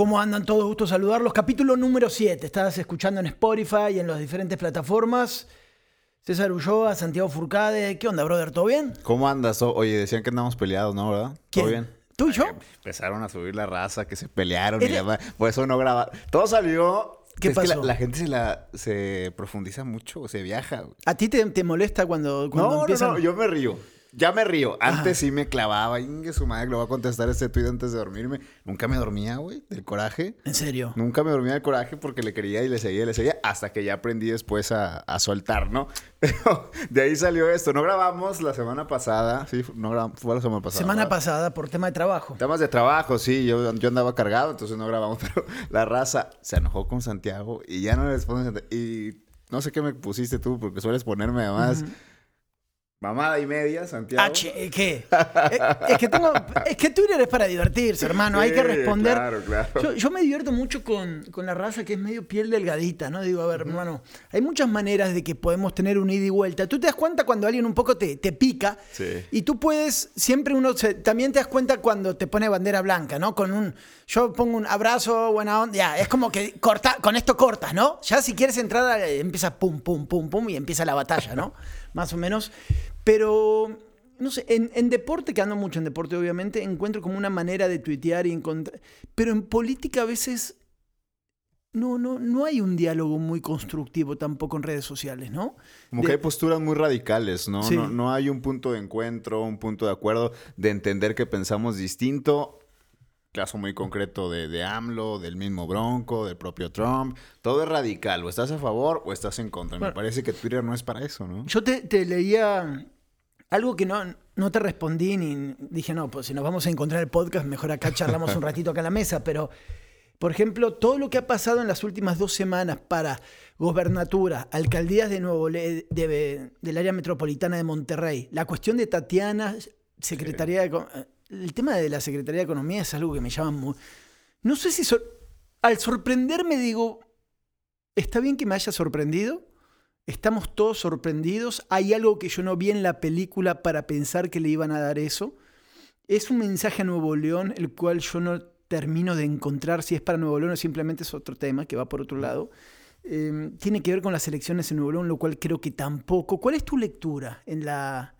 ¿Cómo andan todos? Gusto saludarlos. Capítulo número 7. Estás escuchando en Spotify y en las diferentes plataformas. César Ulloa, Santiago Furcade. ¿Qué onda, brother? ¿Todo bien? ¿Cómo andas? Oye, decían que andamos peleados, ¿no? ¿Verdad? ¿Quién? ¿Todo bien? ¿Tú y yo? Empezaron a subir la raza, que se pelearon y Eres- demás. Por eso no graba. Todo salió. ¿Qué es que la, pasó? la gente se la se profundiza mucho, se viaja. güey. ¿A ti te, te molesta cuando, cuando No, empiezan? no, no, yo me río. Ya me río. Antes sí me clavaba. Inge su madre, le voy a contestar este tuit antes de dormirme. Nunca me dormía, güey, del coraje. En serio. Nunca me dormía del coraje porque le quería y le seguía y le seguía hasta que ya aprendí después a, a soltar, ¿no? Pero de ahí salió esto. No grabamos la semana pasada. Sí, no grabamos. Fue la semana pasada. Semana ¿verdad? pasada por tema de trabajo. Temas de trabajo, sí, yo, yo andaba cargado, entonces no grabamos, pero la raza se enojó con Santiago y ya no le responde Santiago. Y no sé qué me pusiste tú, porque sueles ponerme además mamada y media, Santiago. Ah, che, ¿qué? Eh, es que tengo. Es que Twitter es para divertirse, hermano. Hay que responder. Claro, claro. Yo, yo me divierto mucho con, con la raza que es medio piel delgadita, ¿no? Digo, a ver, hermano, hay muchas maneras de que podemos tener un ida y vuelta. Tú te das cuenta cuando alguien un poco te, te pica Sí. y tú puedes, siempre uno, se- también te das cuenta cuando te pone bandera blanca, ¿no? Con un, yo pongo un abrazo, buena onda, ya, es como que corta, con esto cortas, ¿no? Ya si quieres entrar, a- empieza pum, pum, pum, pum y empieza la batalla, ¿no? Más o menos. Pero no sé, en, en deporte, que ando mucho en deporte, obviamente, encuentro como una manera de tuitear y encontrar. Pero en política a veces no, no, no hay un diálogo muy constructivo tampoco en redes sociales, ¿no? Como De- que hay posturas muy radicales, ¿no? Sí. ¿no? No hay un punto de encuentro, un punto de acuerdo, de entender que pensamos distinto. Caso muy concreto de, de AMLO, del mismo Bronco, del propio Trump. Todo es radical. O estás a favor o estás en contra. Bueno. Me parece que Twitter no es para eso, ¿no? Yo te, te leía algo que no, no te respondí ni dije, no, pues si nos vamos a encontrar el podcast, mejor acá charlamos un ratito acá a la mesa, pero, por ejemplo, todo lo que ha pasado en las últimas dos semanas para gobernatura, alcaldías de Nuevo Le- de- del área metropolitana de Monterrey, la cuestión de Tatiana, Secretaría de... El tema de la Secretaría de Economía es algo que me llama muy... No sé si... Al sorprenderme digo, está bien que me haya sorprendido, Estamos todos sorprendidos. Hay algo que yo no vi en la película para pensar que le iban a dar eso. Es un mensaje a Nuevo León, el cual yo no termino de encontrar si es para Nuevo León o simplemente es otro tema que va por otro lado. Eh, tiene que ver con las elecciones en Nuevo León, lo cual creo que tampoco. ¿Cuál es tu lectura en, la,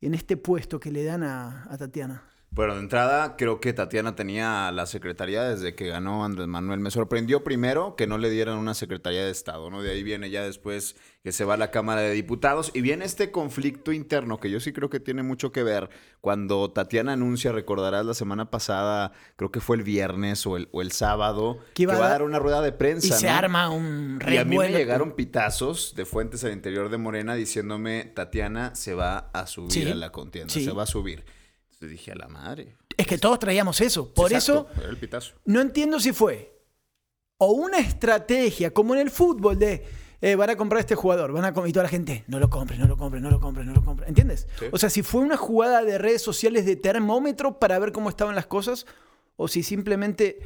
en este puesto que le dan a Tatiana? Bueno, de entrada, creo que Tatiana tenía la secretaría desde que ganó Andrés Manuel. Me sorprendió primero que no le dieran una secretaría de Estado, ¿no? De ahí viene ya después que se va a la Cámara de Diputados y viene este conflicto interno que yo sí creo que tiene mucho que ver cuando Tatiana anuncia, recordarás la semana pasada, creo que fue el viernes o el, o el sábado, Que va a dar- una rueda de prensa, Y se arma un Y a mí me revuelo. llegaron pitazos de fuentes al interior de Morena diciéndome, Tatiana se va a subir Sí, a la contienda, sí. se va a subir. Entonces dije, a la madre. Es que todos traíamos eso. Por Exacto, eso el pitazo. no entiendo si fue o una estrategia como en el fútbol de eh, van a comprar este jugador, van a y toda la gente, no lo compre, no lo compre, no lo compre, no lo compre. ¿Entiendes? Sí. O sea, si fue una jugada de redes sociales de termómetro para ver cómo estaban las cosas o si simplemente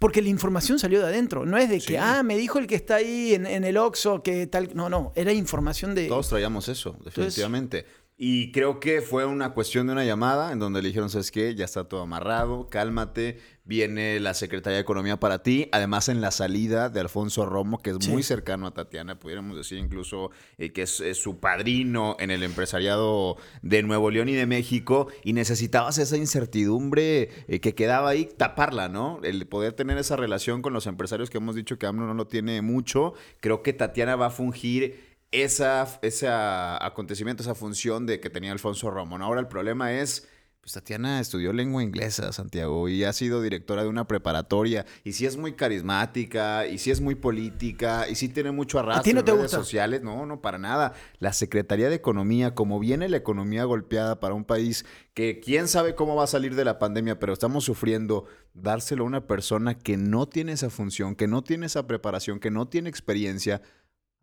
porque la información salió de adentro, no es de que, Sí. ah, me dijo el que está ahí en, en el Oxxo que tal, no, no, era información de... Todos traíamos eso, definitivamente. Y creo que fue una cuestión de una llamada en donde le dijeron, ¿sabes qué? Ya está todo amarrado, cálmate, viene la Secretaría de Economía para ti. Además, en la salida de Alfonso Romo, que es Sí. muy cercano a Tatiana, pudiéramos decir incluso eh, que es, es su padrino en el empresariado de Nuevo León y de México, y necesitabas esa incertidumbre eh, que quedaba ahí, taparla, ¿no? El poder tener esa relación con los empresarios que hemos dicho que AMLO no lo tiene mucho. Creo que Tatiana va a fungir esa, ese acontecimiento, esa función de que tenía Alfonso Romo. Ahora el problema es, pues Tatiana estudió lengua inglesa, Santiago, y ha sido directora de una preparatoria, y sí es muy carismática, y sí es muy política, y sí tiene mucho arrastre ti no en te redes gusta? sociales. No, no, para nada. La Secretaría de Economía, como viene la economía golpeada para un país que quién sabe cómo va a salir de la pandemia, pero estamos sufriendo, dárselo a una persona que no tiene esa función, que no tiene esa preparación, que no tiene experiencia,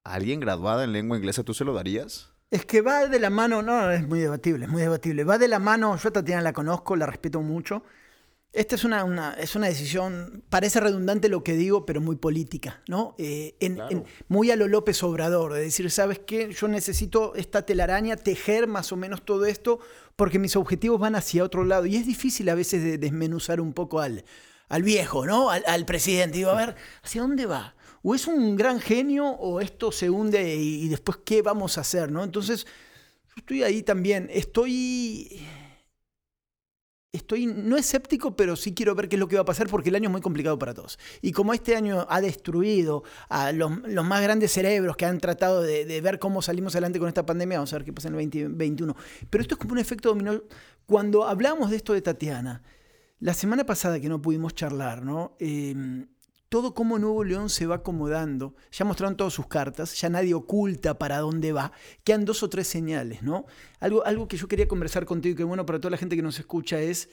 a alguien graduada en lengua inglesa, ¿tú se lo darías? Es que va de la mano, no, es muy debatible, es muy debatible. Va de la mano, yo a Tatiana la conozco, la respeto mucho. Esta es una, una- es una decisión, parece redundante lo que digo, pero muy política, ¿no? Eh, en- Claro. en- muy a lo López Obrador, de decir, ¿sabes qué? Yo necesito esta telaraña, tejer más o menos todo esto, porque mis objetivos van hacia otro lado. Y es difícil a veces de desmenuzar un poco al, al viejo, ¿no? Al, al presidente. Digo, a ver, ¿hacia dónde va? ¿O es un gran genio o esto se hunde y, después qué vamos a hacer, ¿no? Entonces, yo estoy ahí también. Estoy estoy no escéptico, pero sí quiero ver qué es lo que va a pasar porque el año es muy complicado para todos. Y como este año ha destruido a los, más grandes cerebros que han tratado de, ver cómo salimos adelante con esta pandemia, vamos a ver qué pasa en el 2021. Pero esto es como un efecto dominó. Cuando hablamos de esto de Tatiana, la semana pasada que no pudimos charlar, ¿no? Eh, todo como Nuevo León se va acomodando. Ya mostraron todas sus cartas, ya nadie oculta para dónde va. Quedan dos o tres señales, ¿no? Algo, algo que yo quería conversar contigo y que bueno para toda la gente que nos escucha es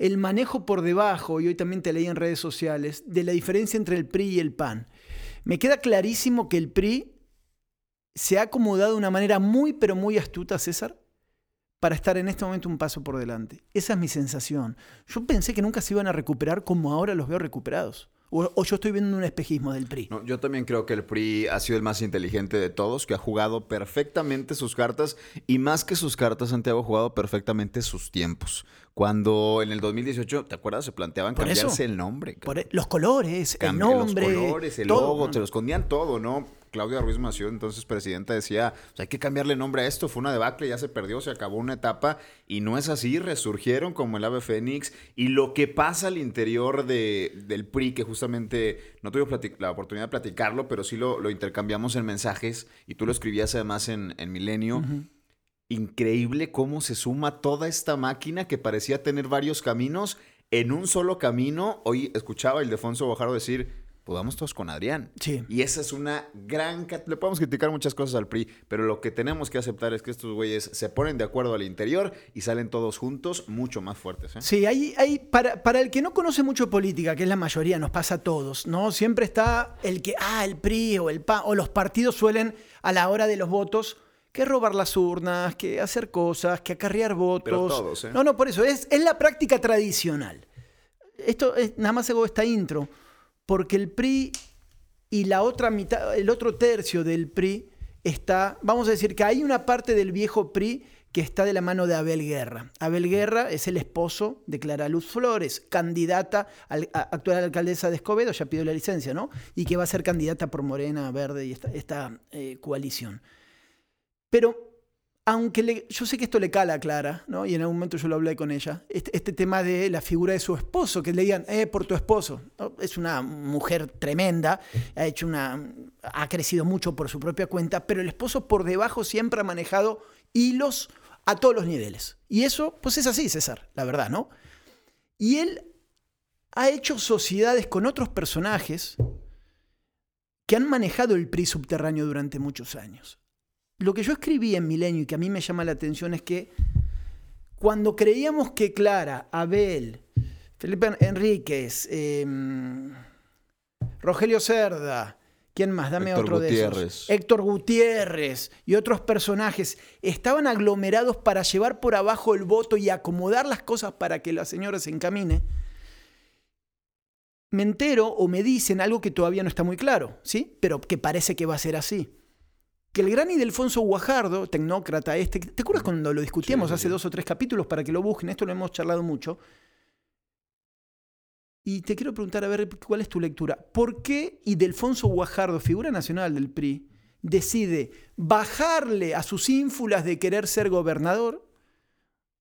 el manejo por debajo, y hoy también te leí en redes sociales, de la diferencia entre el PRI y el PAN. Me queda clarísimo que el PRI se ha acomodado de una manera muy, pero muy astuta, César, para estar en este momento un paso por delante. Esa es mi sensación. Yo pensé que nunca se iban a recuperar como ahora los veo recuperados. O, o, yo estoy viendo un espejismo del PRI. No, yo también creo que el PRI ha sido el más inteligente de todos, que ha jugado perfectamente sus cartas y más que sus cartas, Santiago ha jugado perfectamente sus tiempos. Cuando en el 2018, ¿te acuerdas? Se planteaban Por cambiarse eso. el nombre. Por los colores, el Cambia nombre. Los colores, el todo. logo, te lo escondían todo, ¿no? Claudia Ruiz Mació, entonces presidenta, decía, hay que cambiarle nombre a esto, fue una debacle, ya se perdió, se acabó una etapa, y no es así, resurgieron como el ave fénix, y lo que pasa al interior de, del PRI, que justamente no tuve la oportunidad de platicarlo, pero sí lo, lo, intercambiamos en mensajes, y tú lo escribías además en, en Milenio, uh -huh. increíble cómo se suma toda esta máquina que parecía tener varios caminos en un solo camino. Hoy escuchaba a Ildefonso Guajardo decir, vamos todos con Adrián. Sí. Y esa es una gran... Le podemos criticar muchas cosas al PRI, pero lo que tenemos que aceptar es que estos güeyes se ponen de acuerdo al interior y salen todos juntos mucho más fuertes. ¿eh? Sí, hay, hay para, para, el que no conoce mucho política, que es la mayoría, nos pasa a todos, ¿no? Siempre está el que, ah, el PRI o el PAN, o los partidos suelen a la hora de los votos que robar las urnas, que hacer cosas, que acarrear votos. Pero todos, ¿eh? No, no, por eso, es, es la práctica tradicional. Esto es, nada más hago esta intro porque el PRI y la otra mitad, el otro tercio del PRI está, vamos a decir que hay una parte del viejo PRI que está de la mano de Abel Guerra. Abel Guerra es el esposo de Clara Luz Flores, candidata al, a, actual alcaldesa de Escobedo, ya pidió la licencia, ¿no? Y que va a ser candidata por Morena, Verde y esta, eh, coalición. Pero aunque yo sé que esto le cala a Clara, ¿no? y en algún momento yo lo hablé con ella, este, este tema de la figura de su esposo, que le digan, eh, por tu esposo. Es una mujer tremenda, ha, hecho una, ha crecido mucho por su propia cuenta, pero el esposo por debajo siempre ha manejado hilos a todos los niveles. Y eso, pues es así, César, la verdad, ¿no? Y él ha hecho sociedades con otros personajes que han manejado el PRI subterráneo durante muchos años lo que yo escribí en Milenio y que a mí me llama la atención es que cuando creíamos que Clara, Abel, Felipe Enríquez, eh, Rogelio Cerda, ¿quién más? Dame Héctor otro Gutiérrez. de esos. Héctor Gutiérrez y otros personajes estaban aglomerados para llevar por abajo el voto y acomodar las cosas para que la señora se encamine. Me entero o me dicen algo que todavía no está muy claro, ¿sí? Pero que parece que va a ser así que el gran Ildefonso Guajardo, tecnócrata este, ¿te acuerdas cuando lo discutíamos sí, hace sí. dos o tres capítulos para que lo busquen? Esto lo hemos charlado mucho. Y te quiero preguntar, a ver, ¿cuál es tu lectura? ¿Por qué Ildefonso Guajardo, figura nacional del PRI, decide bajarle a sus ínfulas de querer ser gobernador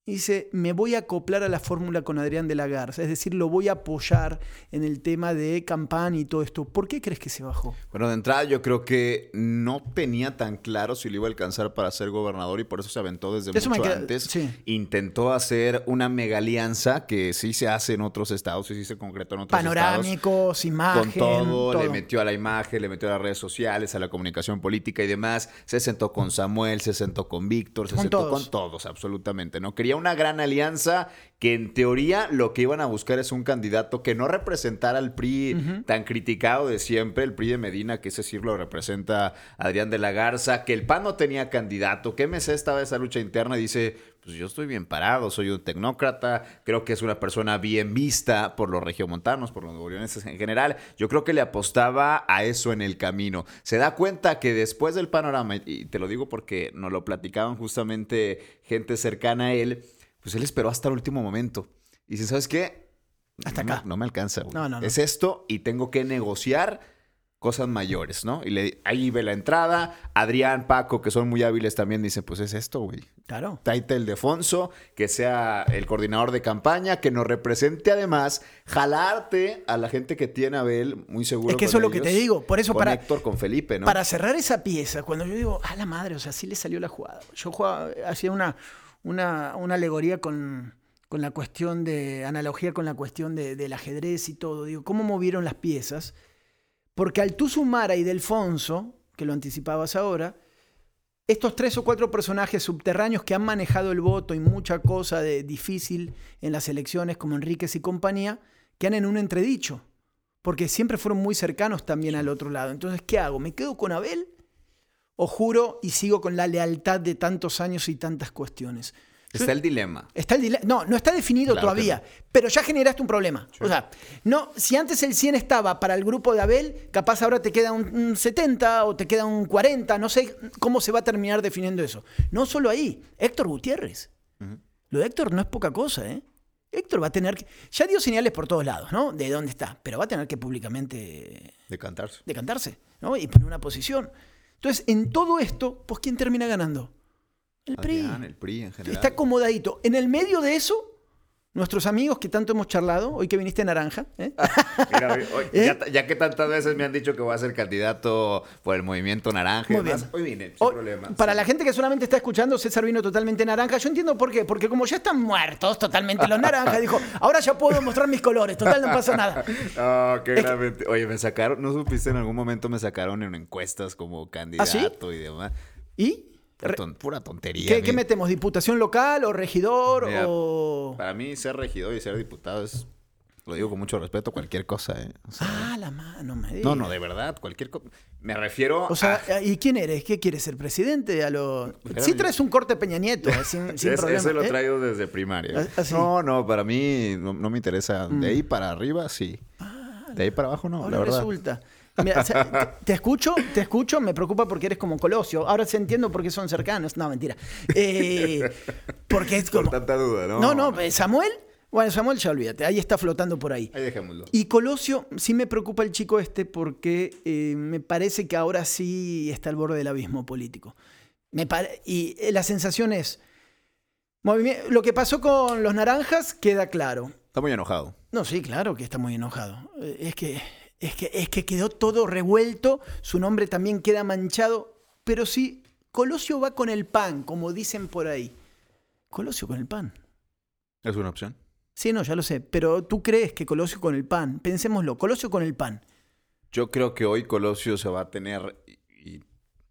dice, me voy a acoplar a la fórmula con Adrián de la Garza, es decir, lo voy a apoyar en el tema de campaña y todo esto. ¿Por qué crees que se bajó? Bueno, de entrada yo creo que no tenía tan claro si lo iba a alcanzar para ser gobernador y por eso se aventó desde eso mucho queda, antes. Sí. Intentó hacer una mega alianza que sí se hace en otros estados y sí se concretó en otros Panorámicos, estados. imagen, Con todo, todo, le metió a la imagen, le metió a las redes sociales, a la comunicación política y demás. Se sentó con Samuel, se sentó con Víctor, se con sentó todos. con todos, absolutamente. No quería una gran alianza que en teoría lo que iban a buscar es un candidato que no representara al PRI uh -huh. tan criticado de siempre, el PRI de Medina, que ese sí lo representa Adrián de la Garza, que el PAN no tenía candidato, que MC estaba esa lucha interna y dice, pues yo estoy bien parado, soy un tecnócrata, creo que es una persona bien vista por los regiomontanos, por los nuevoleoneses en general. Yo creo que le apostaba a eso en el camino. Se da cuenta que después del panorama, y te lo digo porque nos lo platicaban justamente gente cercana a él, pues él esperó hasta el último momento. Y dice, ¿sabes qué? Hasta no, acá. No me alcanza. No, no, no. Es esto y tengo que negociar cosas mayores, ¿no? Y le, ahí ve la entrada. Adrián, Paco, que son muy hábiles también, dicen, pues es esto, güey. Claro. Taita el Defonso, que sea el coordinador de campaña, que nos represente además, jalarte a la gente que tiene a Abel, muy seguro. Es que eso es lo que te digo. Por eso, con para, Héctor, con Felipe, ¿no? para cerrar esa pieza, cuando yo digo, a la madre, o sea, sí le salió la jugada. Yo jugaba, hacía una, una, una alegoría con, con la cuestión de, analogía con la cuestión de- del ajedrez y todo. Digo, ¿cómo movieron las piezas? Porque al tú sumar a Idelfonso, que lo anticipabas ahora, estos tres o cuatro personajes subterráneos que han manejado el voto y mucha cosa de difícil en las elecciones, como Enríquez y compañía, quedan en un entredicho. Porque siempre fueron muy cercanos también al otro lado. Entonces, ¿qué hago? ¿Me quedo con Abel? ¿O juro y sigo con la lealtad de tantos años y tantas cuestiones? Está el dilema. Está el dile- No, no está definido Claro todavía, pero ya generaste un problema. O sea, no, si antes el 100 estaba para el grupo de Abel, capaz ahora te queda un, un 70 o te queda un 40, no sé cómo se va a terminar definiendo eso. No solo ahí, Héctor Gutiérrez. Lo de Héctor no es poca cosa, ¿eh? Héctor va a tener que... Ya dio señales por todos lados, ¿no? De dónde está, pero va a tener que públicamente De cantarse. decantarse, ¿no? Y poner una posición. Entonces, en todo esto, pues ¿quién termina ganando? El PRI. Adrián, el PRI en general. Está acomodadito. En el medio de eso, nuestros amigos que tanto hemos charlado, hoy que viniste naranja, ¿eh? Mira, hoy- hoy- ¿Eh? ya, ya que tantas veces me han dicho que voy a ser candidato por el movimiento naranja Muy bien. hoy vine, sin Hoy, problema. Para Sí. la gente que solamente está escuchando, César vino totalmente naranja. Yo entiendo por qué. Porque como ya están muertos totalmente los naranjas, dijo, ahora ya puedo mostrar mis colores. Total, no pasa nada. Ah, qué mente- Oye, me sacaron, ¿no supiste? En algún momento me sacaron en encuestas como ¿Ah, candidato y demás. ¿Y? Pura, Re- ton- pura tontería. ¿Qué, metemos? ¿Diputación local o regidor Mira, o...? Para mí, ser regidor y ser diputado es, lo digo con mucho respeto, cualquier cosa, ¿eh? O sea, Ah, la mano, me no, no, de verdad, cualquier cosa. Me refiero O sea, a... ¿y quién eres? ¿Qué quieres ser presidente? A lo... Sí traes un corte Peña Nieto, eh, sin, sin Es- problema. ese lo ¿eh? traigo desde primaria. Ah, ah. Mm. No, no, para mí no, no me interesa. De ahí para arriba, sí. De ahí para abajo, no, Ahora la verdad. resulta. Mira, te, escucho, te escucho, me preocupa porque eres como Colosio. Ahora se entiendo por qué son cercanos. No, mentira. Eh, porque es Por como. tanta duda, ¿no? No, no, eh, Samuel. Bueno, Samuel ya olvídate, ahí está flotando por ahí. Ahí dejémoslo. Y Colosio, sí me preocupa el chico este porque eh, me parece que ahora sí está al borde del abismo político. Me y la sensación es, lo que pasó con los naranjas queda claro. Está muy enojado. No, sí, claro que está muy enojado. Es que, es que, es que quedó todo revuelto, su nombre también queda manchado, pero sí, Colosio va con el pan, como dicen por ahí. Colosio con el pan. Es una opción. Sí, no, ya lo sé, pero tú crees que Colosio con el pan, pensémoslo, Colosio con el pan. Yo creo que hoy Colosio se va a tener, y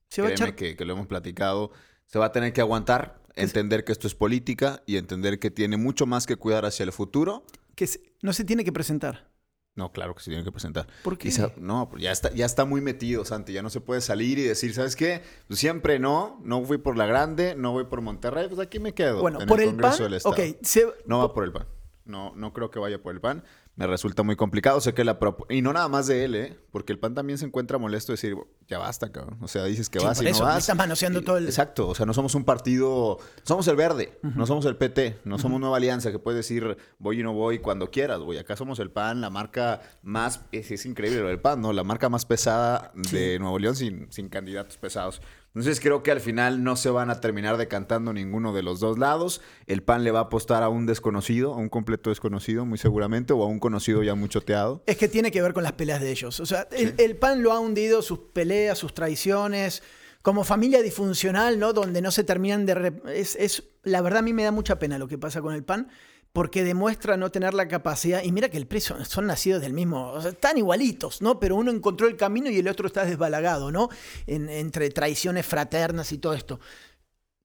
Se va a echar... que, que lo hemos platicado, se va a tener que aguantar, entender que esto es política y entender que tiene mucho más que cuidar hacia el futuro. que no se tiene que presentar. No, claro que se tiene que presentar. ¿Por qué? Quizá- no, pues ya está, ya está muy metido, Santi. Ya no se puede salir y decir, ¿sabes qué? Pues siempre no, no fui por la grande, no voy por Monterrey, pues aquí me quedo. Bueno, en por el, Congreso pan, del Estado. ok, se- No va por el pan. No, no creo que vaya por el pan. Me resulta muy complicado. Sé que la Y no nada más de él, ¿eh? Porque el pan también se encuentra molesto de decir, ya basta, cabrón. O sea, dices que Sí, vas y eso, no vas. estás manoseando Y- todo el- Exacto. O sea, no somos un partido. Somos el verde. No somos el PT. No somos Nueva Alianza que puedes decir voy y no voy cuando quieras, güey. Acá somos el PAN, la marca más. Es, es increíble lo del PAN, ¿no? La marca más pesada de Nuevo León sin, sin candidatos pesados. Entonces creo que al final no se van a terminar decantando ninguno de los dos lados. El PAN le va a apostar a un desconocido, a un completo desconocido, muy seguramente, o a un conocido ya muy choteado. Es que tiene que ver con las peleas de ellos. O sea, el, el PAN lo ha hundido, sus peleas, sus traiciones, como familia disfuncional, ¿no? Donde no se terminan de... re- Es, es- la verdad a mí me da mucha pena lo que pasa con el PAN, porque demuestra no tener la capacidad, y mira que el PRI son, nacidos del mismo, están igualitos, ¿no? Pero uno encontró el camino y el otro está desbalagado, ¿no? En- entre traiciones fraternas y todo esto.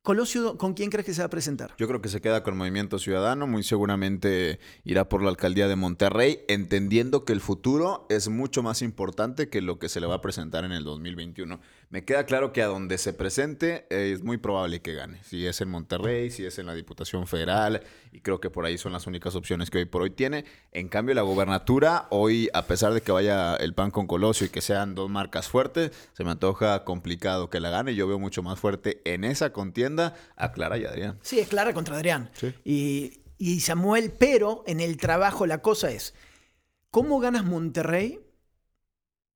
Colosio, ¿con quién crees que se va a presentar? Yo creo que se queda con Movimiento Ciudadano, muy seguramente irá por la alcaldía de Monterrey, entendiendo que el futuro es mucho más importante que lo que se le va a presentar en el 2021. Me queda claro que a donde se presente eh, es muy probable que gane, si es en Monterrey, si es en la Diputación Federal, y creo que por ahí son las únicas opciones que hoy por hoy tiene. En cambio, la gobernatura, hoy, a pesar de que vaya el PAN con Colosio y que sean dos marcas fuertes, se me antoja complicado que la gane. Yo veo mucho más fuerte en esa contienda a Clara y Adrián. Sí, es Clara contra Adrián. Sí. Y, y Samuel, pero en el trabajo la cosa es, ¿cómo ganas Monterrey?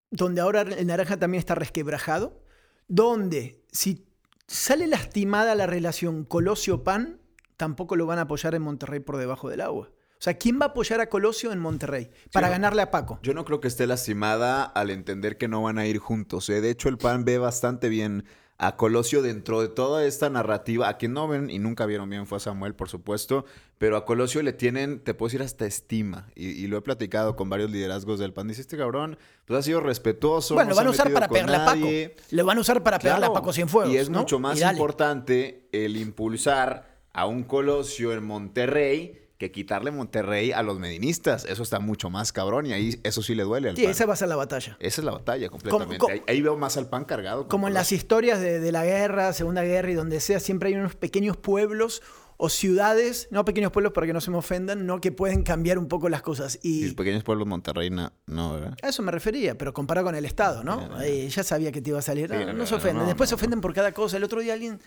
Donde ahora el naranja también está resquebrajado, donde si sale lastimada la relación Colosio-Pan, tampoco lo van a apoyar en Monterrey por debajo del agua. O sea, ¿quién va a apoyar a Colosio en Monterrey para ganarle a Paco? Yo no creo que esté lastimada al entender que no van a ir juntos. ¿eh? De hecho, el PAN ve bastante bien a Colosio dentro de toda esta narrativa. A quien no ven y nunca vieron bien fue a Samuel, por supuesto. Pero a Colosio le tienen, te puedo decir, hasta estima. Y, y lo he platicado con varios liderazgos del PAN. Dice, este cabrón, pues ha sido respetuoso. Bueno, no lo van a usar para pegarle a Paco. Lo van a usar para pegarle a Paco Cienfuegos. Y es ¿no? mucho más importante el impulsar a un Colosio en Monterrey que quitarle Monterrey a los medinistas. Eso está mucho más cabrón y ahí eso sí le duele al Sí, PAN. esa va a ser la batalla. Esa es la batalla completamente. Como- ahí, ahí veo más al pan cargado. Como en las historias de, de la guerra, Segunda Guerra y donde sea, siempre hay unos pequeños pueblos o ciudades, no pequeños pueblos para que no se me ofendan, no que pueden cambiar un poco las cosas. Y pequeños pueblos de Monterrey no, no, ¿verdad? a eso me refería, pero comparado con el Estado, ¿no? Sí, ya sabía que te iba a salir. Sí, No, no, se ofenden. Después se ofenden por cada cosa. El otro día alguien.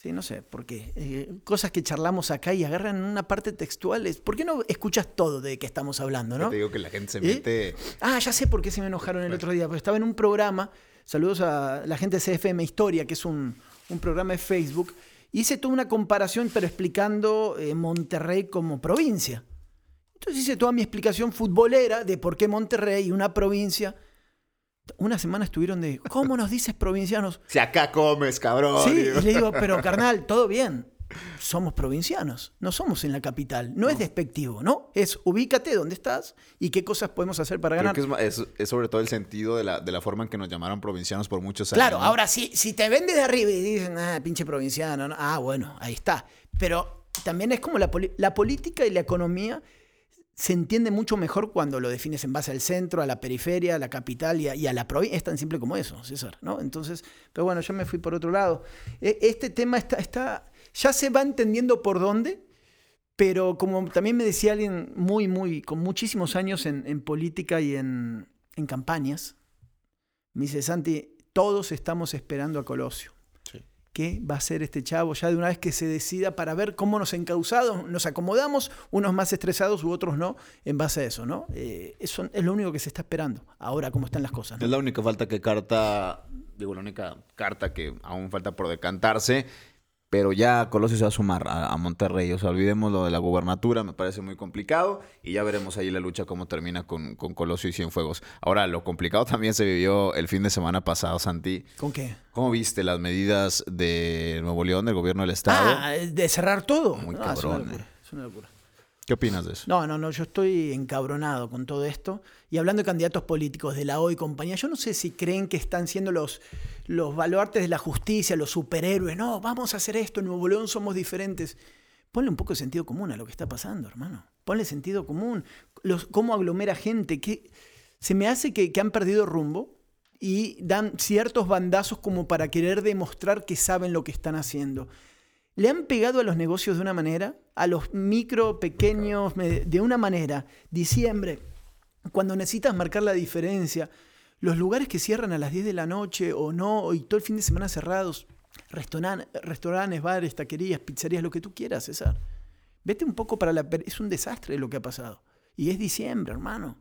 Sí, no sé por qué. Eh, cosas que charlamos acá y agarran una parte textual. es- ¿Por qué no escuchas todo de que estamos hablando, Yo no? Te digo que la gente se ¿Eh? mete. Ah, ya sé por qué se me enojaron el otro día. Porque estaba en un programa, saludos a la gente de CFM Historia, que es un, un programa de Facebook. Hice toda una comparación, pero explicando eh, Monterrey como provincia. Entonces hice toda mi explicación futbolera de por qué Monterrey, una provincia. Una semana estuvieron de, ¿cómo nos dices provincianos? Si acá comes, cabrón. Sí, Digo. y le digo, pero carnal, todo bien. Somos provincianos, no somos en la capital. No, es despectivo, ¿no? Es ubícate donde estás y qué cosas podemos hacer para Creo ganar. que es, ma- es- es sobre todo el sentido de la, de la forma en que nos llamaron provincianos por muchos años. Claro, ¿no? ahora sí, si te ven desde arriba y dicen, ah, pinche provinciano, ¿no? ah, bueno, ahí está. Pero también es como la, la política y la economía se entiende mucho mejor cuando lo defines en base al centro, a la periferia, a la capital y a, la provincia. Es tan simple como eso, César, ¿no? Entonces, pero bueno, yo me fui por otro lado. E- Este tema está, está ya se va entendiendo por dónde, pero como también me decía alguien muy, muy, con muchísimos años en, en política y en, en campañas, me dice, Santi, todos estamos esperando a Colosio. ¿Qué va a hacer este chavo ya de una vez que se decida para ver cómo nos encausados, nos acomodamos, unos más estresados u otros no, en base a eso, ¿no? Eh, eso es lo único que se está esperando, ahora cómo están las cosas. Es la única falta que carta, digo, la única carta que aún falta por decantarse, pero ya Colosio se va a sumar a, a Monterrey. O sea, olvidemos lo de la gubernatura, me parece muy complicado y ya veremos ahí la lucha cómo termina con, con Colosio y Cienfuegos. Ahora, lo complicado también se vivió el fin de semana pasado, Santi. ¿Con qué? ¿Cómo viste las medidas de Nuevo León, del gobierno del Estado? Ah, de cerrar todo. Muy No, es una cabrón, locura, eh. es una locura. ¿Qué opinas de eso? No, no, no, yo estoy encabronado con todo esto. Y hablando de candidatos políticos de la O y compañía, yo no sé si creen que están siendo los, los baluartes de la justicia, los superhéroes. No, vamos a hacer esto, en Nuevo León somos diferentes. Ponle un poco de sentido común a lo que está pasando, hermano. Ponle sentido común. Los, cómo aglomera gente. Que, se me hace que, que han perdido rumbo y dan ciertos bandazos como para querer demostrar que saben lo que están haciendo. Le han pegado a los negocios de una manera, a los micro, pequeños, de una manera. Diciembre, cuando necesitas marcar la diferencia, los lugares que cierran a las 10 de la noche o no, y todo el fin de semana cerrados, restauran- restaurantes, bares, taquerías, pizzerías, lo que tú quieras, César. Vete un poco para la... Es un desastre lo que ha pasado. Y es diciembre, hermano.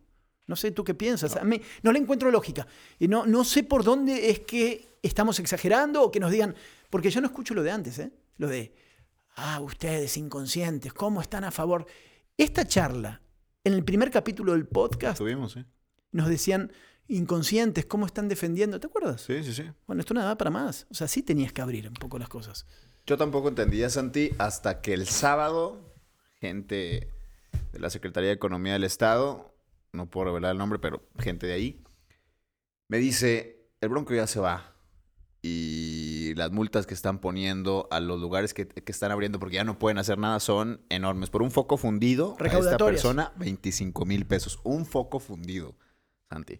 No sé tú qué piensas. A mí no le encuentro lógica. Y no, no sé por dónde es que estamos exagerando o que nos digan... Porque yo no escucho lo de antes, ¿eh? Lo de... Ah, ustedes inconscientes, ¿cómo están a favor? Esta charla, en el primer capítulo del podcast, nos decían inconscientes, ¿cómo están defendiendo? ¿Te acuerdas? Sí, sí, sí. Bueno, esto nada para más. O sea, sí tenías que abrir un poco las cosas. Yo tampoco entendía, Santi, hasta que el sábado, gente de la Secretaría de Economía del Estado, no puedo revelar el nombre, pero gente de ahí, me dice, el bronco ya se va. Y las multas que están poniendo a los lugares que, que están abriendo porque ya no pueden hacer nada son enormes. Por un foco fundido, a esta persona, 25 mil pesos. Un foco fundido, Santi.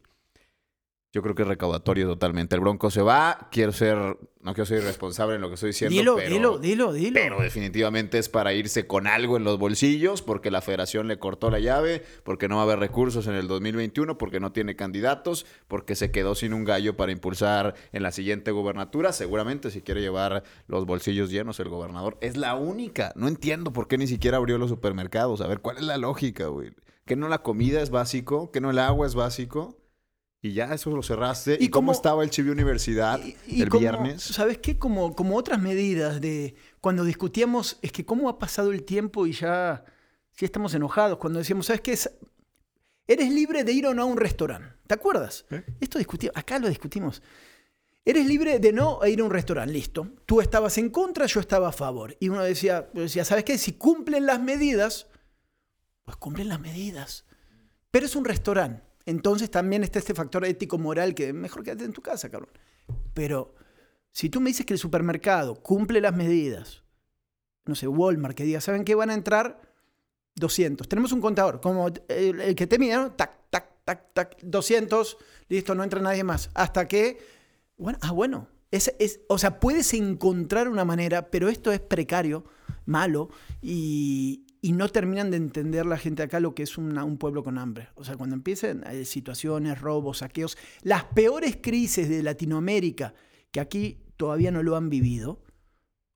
Yo creo que es recaudatorio totalmente. El Bronco se va. Quiero ser, no quiero ser irresponsable en lo que estoy diciendo. Dilo, pero, dilo, dilo, dilo. Pero definitivamente es para irse con algo en los bolsillos, porque la federación le cortó la llave, porque no va a haber recursos en el 2021, porque no tiene candidatos, porque se quedó sin un gallo para impulsar en la siguiente gubernatura. Seguramente si quiere llevar los bolsillos llenos el gobernador. Es la única. No entiendo por qué ni siquiera abrió los supermercados. A ver, ¿cuál es la lógica, güey? ¿Que no la comida es básico? ¿Que no el agua es básico? Y ya eso lo cerraste. ¿Y, ¿Y cómo cómo- estaba el Chibi Universidad Y- y el como- viernes? ¿Sabes qué? Como, como otras medidas de cuando discutíamos, es que cómo ha pasado el tiempo y ya, ya estamos enojados. Cuando decíamos, ¿sabes qué? Es- Eres libre de ir o no a un restaurante. ¿Te acuerdas? ¿Eh? Esto discutimos, acá lo discutimos. Eres libre de no ir a un restaurante, listo. Tú estabas en contra, yo estaba a favor. Y uno decía, decía, ¿sabes qué? Si cumplen las medidas, pues cumplen las medidas. Pero es un restaurante. Entonces también está este factor ético-moral que mejor quédate en tu casa, cabrón. Pero si tú me dices que el supermercado cumple las medidas, no sé, Walmart, que diga, ¿saben qué? Van a entrar 200. Tenemos un contador, como el, que te mide, ¿no? Tac, tac, tac, tac, 200, listo, no entra nadie más. Hasta que, bueno, ah, bueno. Es, es, o sea, puedes encontrar una manera, pero esto es precario, malo, y, y no terminan de entender la gente acá lo que es un pueblo con hambre. O sea, cuando empiecen eh, situaciones, robos, saqueos, las peores crisis de Latinoamérica, que aquí todavía no lo han vivido,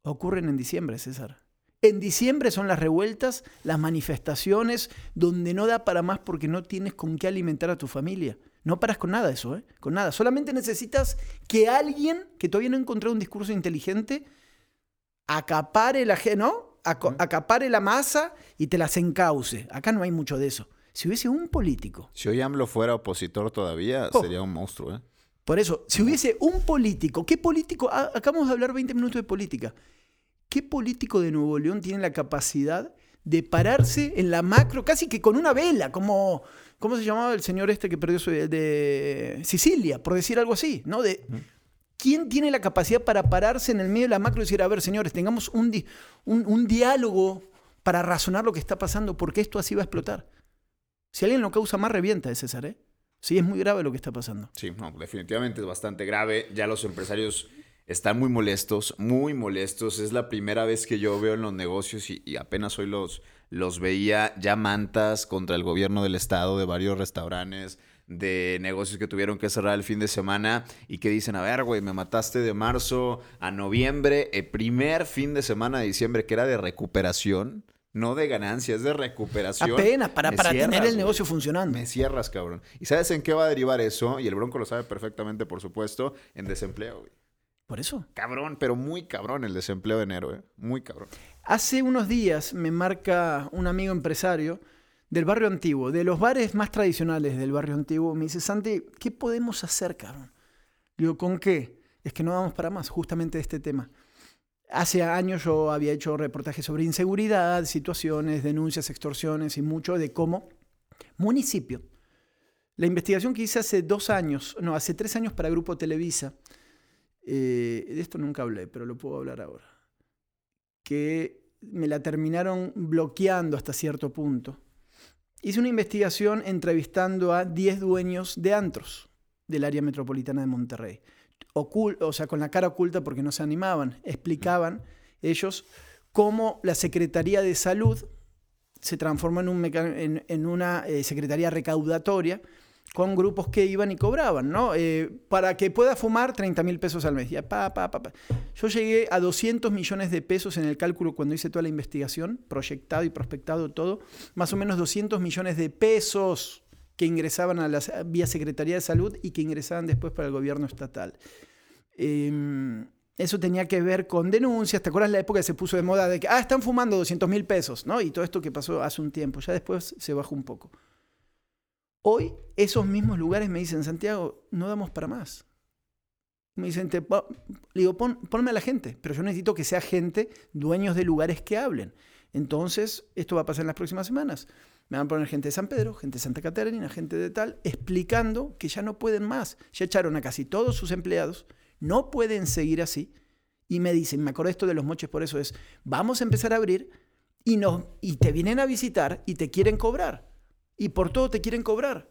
ocurren en diciembre, César. En diciembre son las revueltas, las manifestaciones, donde no da para más porque no tienes con qué alimentar a tu familia. No paras con nada eso, ¿eh? Con nada. Solamente necesitas que alguien, que todavía no ha encontrado un discurso inteligente, acapare la, ¿no? Acapare la masa y te las encauce. Acá no hay mucho de eso. Si hubiese un político Si hoy AMLO fuera opositor todavía, Oh. sería un monstruo, ¿eh? Por eso, si hubiese un político, ¿qué político? Ah, Acabamos de hablar 20 minutos de política. ¿Qué político de Nuevo León tiene la capacidad de pararse en la macro, casi que con una vela, como, ¿cómo se llamaba el señor este que perdió su, de Sicilia, por decir algo así, ¿no? De, ¿Quién tiene la capacidad para pararse en el medio de la macro y decir, a ver, señores, tengamos un, un, diálogo para razonar lo que está pasando, porque esto así va a explotar? Si alguien lo causa más, revienta ese César, ¿eh? Sí, es muy grave lo que está pasando. Sí, no, definitivamente es bastante grave. Ya los empresarios están muy molestos, muy molestos. Es la primera vez que yo veo en los negocios y, y apenas hoy los, los veía ya mantas contra el gobierno del estado de varios restaurantes, de negocios que tuvieron que cerrar el fin de semana y que dicen, a ver, güey, me mataste de marzo a noviembre, el primer fin de semana de diciembre que era de recuperación. No de ganancias, de recuperación. Apenas para, para tener el negocio funcionando. Me cierras, cabrón. ¿Y sabes en qué va a derivar eso? Y el Bronco lo sabe perfectamente, por supuesto, en desempleo, güey. Por eso. Cabrón, pero muy cabrón el desempleo de enero, ¿eh? Muy cabrón. Hace unos días me marca un amigo empresario del barrio antiguo, de los bares más tradicionales del barrio antiguo. Me dice, Santi, ¿qué podemos hacer, cabrón? Digo, ¿con qué? Es que no vamos para más, justamente este tema. Hace años yo había hecho reportajes sobre inseguridad, situaciones, denuncias, extorsiones y mucho de cómo municipio. La investigación que hice hace dos años, no, hace tres años para Grupo Televisa, eh, de esto nunca hablé, pero lo puedo hablar ahora, que me la terminaron bloqueando hasta cierto punto. Hice una investigación entrevistando a 10 dueños de antros del área metropolitana de Monterrey. O sea, con la cara oculta porque no se animaban. Explicaban ellos cómo la Secretaría de Salud se transformó en, un en una eh, secretaría recaudatoria con grupos que iban y cobraban, ¿no? Eh, para que pueda fumar 30 mil pesos al mes. Ya, pa, pa. Yo llegué a 200 millones de pesos en el cálculo cuando hice toda la investigación, proyectado y prospectado todo, más o menos 200 millones de pesos que ingresaban a la vía Secretaría de Salud y que ingresaban después para el gobierno estatal. Eh, eso tenía que ver con denuncias. ¿Te acuerdas la época que se puso de moda de que, ah, están fumando 200 mil pesos, ¿no? Y todo esto que pasó hace un tiempo. Ya después se bajó un poco. Hoy esos mismos lugares me dicen, Santiago, no damos para más. Me dicen, te, le digo, pon- ponme a la gente, pero yo necesito que sea gente, dueños de lugares que hablen. Entonces, esto va a pasar en las próximas semanas. Me van a poner gente de San Pedro, gente de Santa Catarina, gente de tal, explicando que ya no pueden más. Ya echaron a casi todos sus empleados, no pueden seguir así. Y me dicen, me acuerdo esto de los moches, por eso es, vamos a empezar a abrir y, no, y te vienen a visitar y te quieren cobrar. Y por todo te quieren cobrar.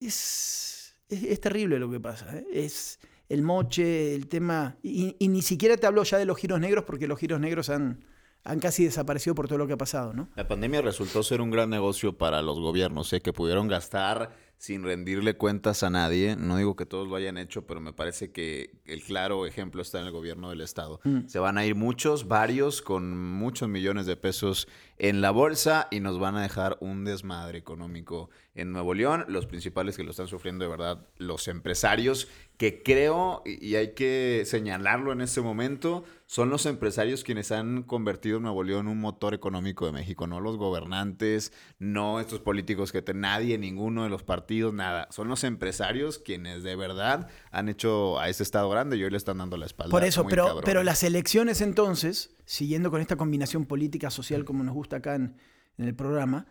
Es... Es, terrible lo que pasa. ¿eh? Es el moche, el tema. Y, y ni siquiera te hablo ya de los giros negros, porque los giros negros han, han casi desaparecido por todo lo que ha pasado, ¿no? La pandemia resultó ser un gran negocio para los gobiernos, ¿eh? que pudieron gastar sin rendirle cuentas a nadie. No digo que todos lo hayan hecho, pero me parece que el claro ejemplo está en el gobierno del estado. Mm. Se van a ir muchos, varios, con muchos millones de pesos en la bolsa y nos van a dejar un desmadre económico en Nuevo León. Los principales que lo están sufriendo de verdad, los empresarios, que creo, y hay que señalarlo en este momento, son los empresarios quienes han convertido Nuevo León en un motor económico de México, no los gobernantes, no estos políticos que te, nadie, ninguno de los partidos, nada. Son los empresarios quienes de verdad han hecho a este estado grande y hoy le están dando la espalda. Por eso, pero, cabrón. pero las elecciones entonces, siguiendo con esta combinación política social como nos gusta acá en, en el programa,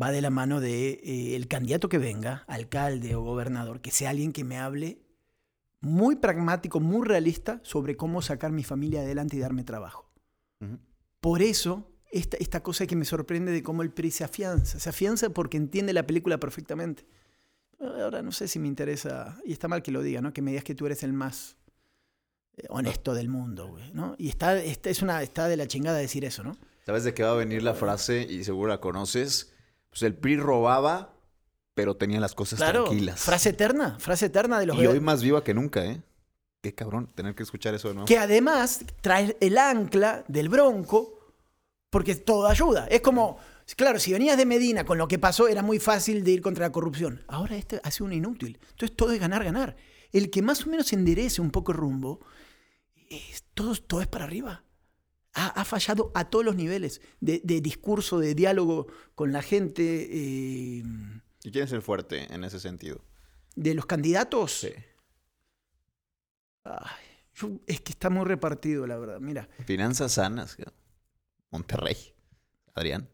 va de la mano de eh, el candidato que venga, alcalde o gobernador, que sea alguien que me hable muy pragmático, muy realista sobre cómo sacar mi familia adelante y darme trabajo. Por eso, esta, esta cosa que me sorprende de cómo el PRI se afianza. Se afianza porque entiende la película perfectamente. Ahora no sé si me interesa, y está mal que lo diga, ¿no? Que me digas que tú eres el más eh, honesto del mundo, güey, ¿no? Y está, está, es una, está de la chingada decir eso, ¿no? ¿Sabes de qué va a venir la frase? Y seguro la conoces. Pues el PRI robaba, pero tenía las cosas Claro, tranquilas. frase eterna, frase eterna de los y hoy más viva que nunca, ¿eh? Qué cabrón tener que escuchar eso de nuevo. que además trae el ancla del bronco, porque todo ayuda. Es como, claro, si venías de Medina con lo que pasó, era muy fácil de ir contra la corrupción. Ahora este hace un inútil. Entonces todo es ganar, ganar. El que más o menos enderece un poco el rumbo, es- todo, todo es para arriba. Ha, ha fallado a todos los niveles, de, de discurso, de diálogo con la gente, eh, ¿Y quién es el fuerte en ese sentido? de los candidatos. Sí. Ay, yo- es que está muy repartido, la verdad. Mira, Finanzas sanas. Monterrey. Adrián.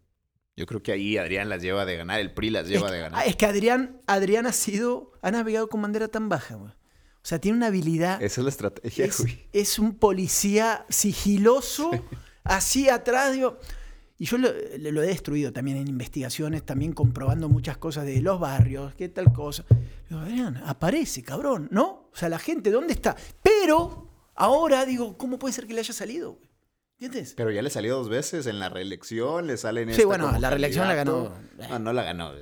Yo creo que ahí Adrián las lleva de ganar, el PRI las lleva es, de que- ganar. ah, es que Adrián, Adrián ha sido, ha navegado con bandera tan baja, güey. O sea, tiene una habilidad. Esa es la estrategia, es, güey. es un policía sigiloso, así atrás, digo. Y yo lo, lo- lo he destruido también en investigaciones, también comprobando muchas cosas de los barrios, qué tal cosa. Digo, Adrián, aparece, cabrón, ¿no? O sea, la gente, ¿dónde está? Pero ahora digo, ¿cómo puede ser que le haya salido? Pero ya le salió dos veces en la reelección, le sale en Sí, esta bueno, la reelección la ganó. No, no la ganó.